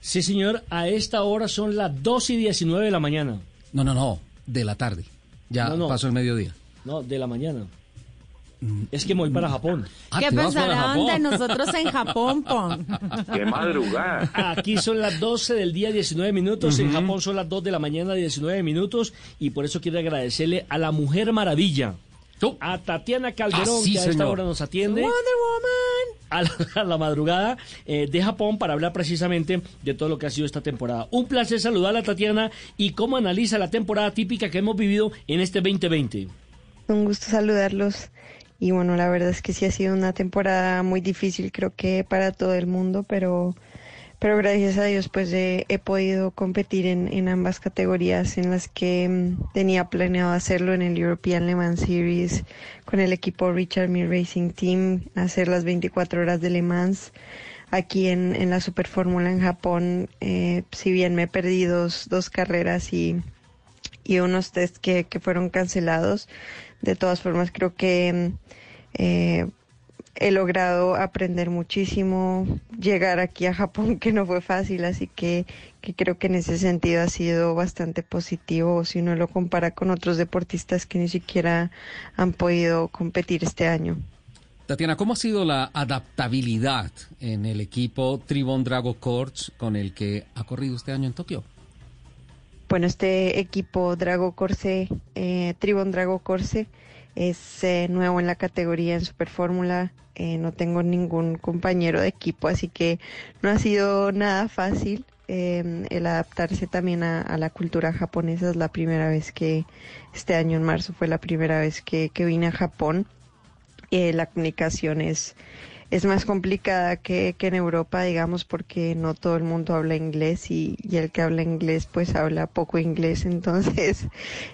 Sí, señor, a esta hora son las 2 y 19 de la mañana. No, no, no, de la tarde. Ya No, no. pasó el mediodía. No, de la mañana. Es que me voy para Japón. Ah, ¿Qué ¿te vas para pensarán Japón? de nosotros en Japón, Pon? Qué madrugada. Aquí son las 12 del día 19 minutos, en Japón son las 2 de la mañana 19 minutos y por eso quiero agradecerle a la Mujer Maravilla, Tú. a Tatiana Calderón Ah, sí, que a esta señor. hora nos atiende. Wonder Woman. a la, a la madrugada eh, de Japón para hablar precisamente de todo lo que ha sido esta temporada. Un placer saludar a Tatiana y cómo analiza la temporada típica que hemos vivido en este 2020. Un gusto saludarlos. Y bueno, la verdad es que sí ha sido una temporada muy difícil, creo que para todo el mundo, pero, pero gracias a Dios pues he, he podido competir en, en ambas categorías en las que mm, tenía planeado hacerlo en el European Le Mans Series con el equipo Richard Mille Racing Team, hacer las 24 horas de Le Mans. Aquí en, en la Super Fórmula en Japón, eh, si bien me perdí dos, dos carreras y, y unos test que, que fueron cancelados. De todas formas, creo que mm, eh, he logrado aprender muchísimo, llegar aquí a Japón, que no fue fácil, así que, que creo que en ese sentido ha sido bastante positivo si uno lo compara con otros deportistas que ni siquiera han podido competir este año. Tatiana, ¿cómo ha sido la adaptabilidad en el equipo Tribon Drago Corps con el que ha corrido este año en Tokio? Bueno, este equipo Drago Corse, eh, Tribon Drago Corse, es eh, nuevo en la categoría en Super Fórmula. Eh, no tengo ningún compañero de equipo, así que no ha sido nada fácil eh, el adaptarse también a, la cultura japonesa. Es la primera vez que, este año en marzo fue la primera vez que, que vine a Japón. Eh, la comunicación es, es más complicada que, que en Europa, digamos, porque no todo el mundo habla inglés y, y el que habla inglés pues habla poco inglés, entonces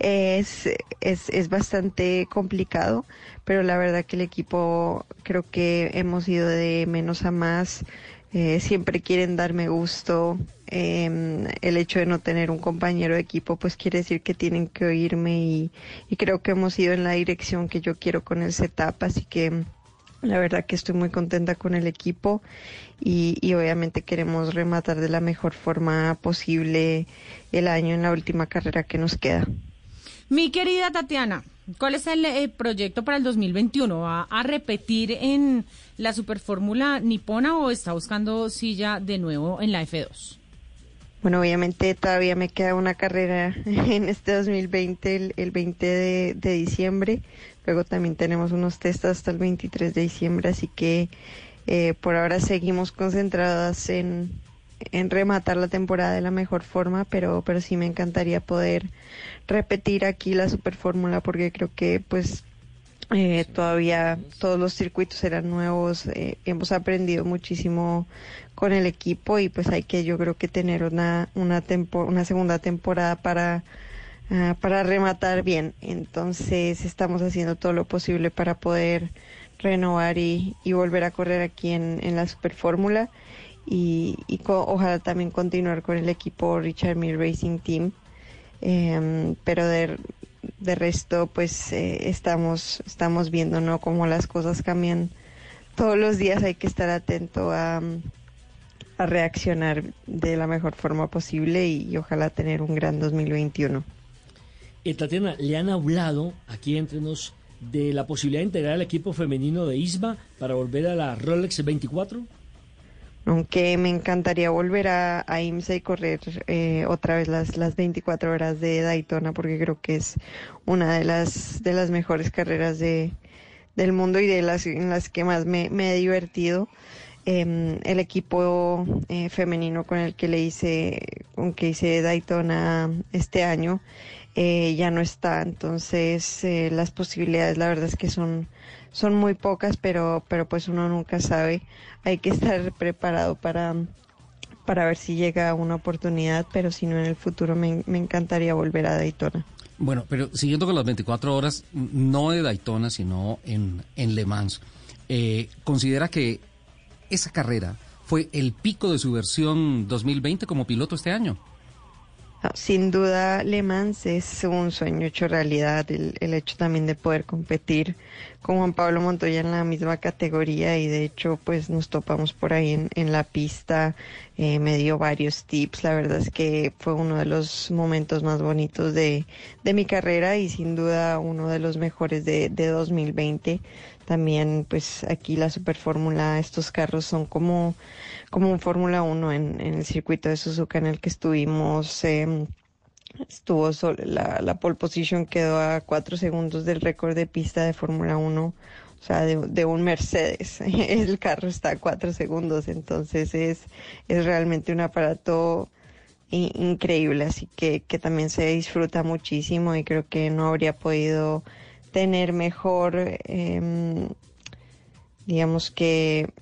es, es, es bastante complicado, pero la verdad que el equipo creo que hemos ido de menos a más, eh, siempre quieren darme gusto, eh, el hecho de no tener un compañero de equipo pues quiere decir que tienen que oírme y, y creo que hemos ido en la dirección que yo quiero con el setup, así que la verdad que estoy muy contenta con el equipo y, y obviamente queremos rematar de la mejor forma posible el año en la última carrera que nos queda. Mi querida Tatiana, ¿cuál es el eh, proyecto para el 2021? ¿Va a repetir en la Superfórmula nipona o está buscando silla de nuevo en la F2? Bueno, obviamente todavía me queda una carrera en este 2020, el, el 20 de, de diciembre. Luego también tenemos unos test hasta el 23 de diciembre, así que eh, por ahora seguimos concentradas en, en rematar la temporada de la mejor forma, pero, pero sí me encantaría poder repetir aquí la Super Fórmula porque creo que pues eh, todavía todos los circuitos eran nuevos, eh, hemos aprendido muchísimo con el equipo y pues hay que yo creo que tener una una tempo- una segunda temporada para ah, para rematar bien. Entonces estamos haciendo todo lo posible para poder renovar y, y volver a correr aquí en, en la Super Fórmula y, y co- ojalá también continuar con el equipo Richard Mille Racing Team. Em, pero de, de resto pues eh, estamos estamos viendo no cómo las cosas cambian. Todos los días hay que estar atento a, a reaccionar de la mejor forma posible y, ojalá tener un gran 2021 Eh, Tatiana, ¿le han hablado aquí entre nos de la posibilidad de integrar al equipo femenino de ISMA para volver a la Rolex 24? Aunque me encantaría volver a, a IMSA y correr eh, otra vez las, las 24 horas de Daytona porque creo que es una de las de las mejores carreras de, del mundo y de las en las que más me, he divertido. Em, el equipo eh, femenino con el que le hice con que hice Daytona este año eh, ya no está. Entonces eh, las posibilidades la verdad es que son son muy pocas pero pero pues uno nunca sabe. Hay que estar preparado para para ver si llega una oportunidad pero si no en el futuro me, me encantaría volver a Daytona. Bueno, pero siguiendo con las 24 horas, no de Daytona, sino en, en Le Mans, eh, ¿considera que esa carrera fue el pico de su versión 2020 como piloto este año? Sin duda, Le Mans es un sueño hecho realidad, el, el, hecho también de poder competir con Juan Pablo Montoya en la misma categoría y de hecho pues nos topamos por ahí en, la pista, eh, me dio varios tips, la verdad es que fue uno de los momentos más bonitos de, de mi carrera y sin duda uno de los mejores de, de 2020. También pues aquí la Super Fórmula, estos carros son como como un Fórmula 1 en, en, el circuito de Suzuka en el que estuvimos. Eh, estuvo solo, la, la pole position quedó a cuatro segundos del récord de pista de Fórmula 1, o sea, de, de, un Mercedes. El carro está a cuatro segundos, entonces es, es realmente un aparato increíble, así que, que también se disfruta muchísimo y creo que no habría podido tener mejor, eh, digamos que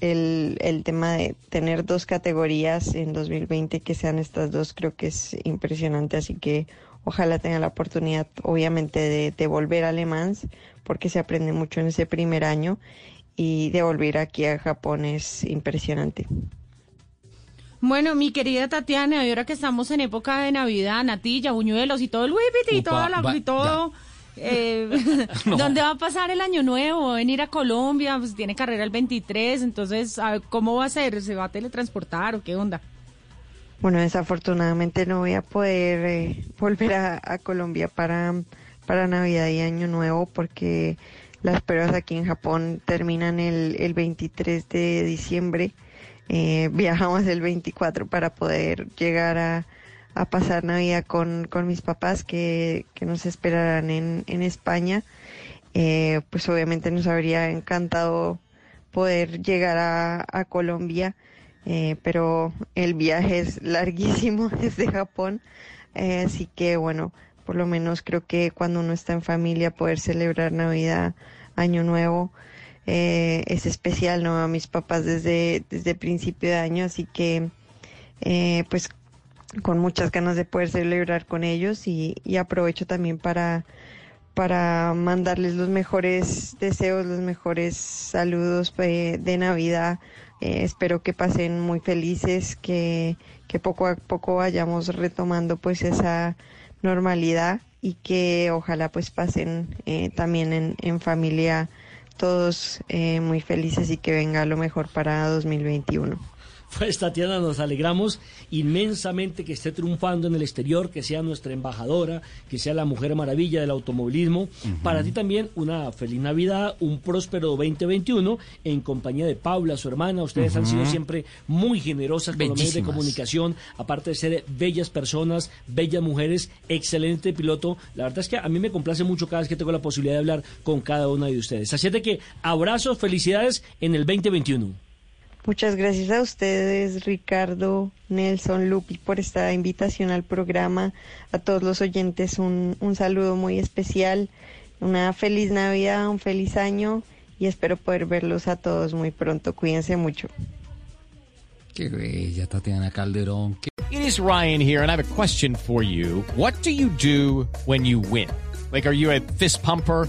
el, el tema de tener dos categorías en 2020 que sean estas dos creo que es impresionante, así que ojalá tenga la oportunidad obviamente de, de volver a Le Mans porque se aprende mucho en ese primer año y de volver aquí a Japón es impresionante. Bueno, mi querida Tatiana, ahora que estamos en época de Navidad, natilla, buñuelos y todo el whippity y todo, la, y todo eh, no. ¿Dónde va a pasar el año nuevo? ¿Venir a Colombia? Pues tiene carrera el 23, entonces, ¿cómo va a ser? ¿Se va a teletransportar o qué onda? Bueno, desafortunadamente no voy a poder eh, volver a, a, Colombia para, para Navidad y Año Nuevo porque las pruebas aquí en Japón terminan el, el 23 de diciembre. Eh, viajamos el 24 para poder llegar a, a pasar Navidad con, con mis papás que, que nos esperarán en, en España. Eh, pues obviamente nos habría encantado poder llegar a, a Colombia, eh, pero el viaje es larguísimo desde Japón, eh, así que bueno, por lo menos creo que cuando uno está en familia poder celebrar Navidad, Año Nuevo, es especial, ¿no? A mis papás desde, desde principio de año, así que pues con muchas ganas de poder celebrar con ellos y, aprovecho también para, para mandarles los mejores deseos, los mejores saludos de, de Navidad. Eh, espero que pasen muy felices, que, que poco a poco vayamos retomando pues esa normalidad y que ojalá pues pasen eh, también en, en, familia todos eh, muy felices y que venga lo mejor para 2021. Pues Tatiana, nos alegramos inmensamente que esté triunfando en el exterior, que sea nuestra embajadora, que sea la mujer maravilla del automovilismo. Uh -huh. Para ti también una feliz Navidad, un próspero 2021 en compañía de Paula, su hermana. Ustedes uh -huh. han sido siempre muy generosas con los medios de comunicación, aparte de ser bellas personas, bellas mujeres, excelente piloto. La verdad es que a mí me complace mucho cada vez que tengo la posibilidad de hablar con cada una de ustedes. Así es de que abrazos, felicidades en el 2021. Muchas gracias a ustedes, Ricardo, Nelson, Lupi, por esta invitación al programa. A todos los oyentes un, un, saludo muy especial, una feliz Navidad, un feliz año y espero poder verlos a todos muy pronto. Cuídense mucho. Qué bella, Tatiana Calderón. It is Ryan here and I have a question for you. What do you do when you win? Like, are you a fist pumper?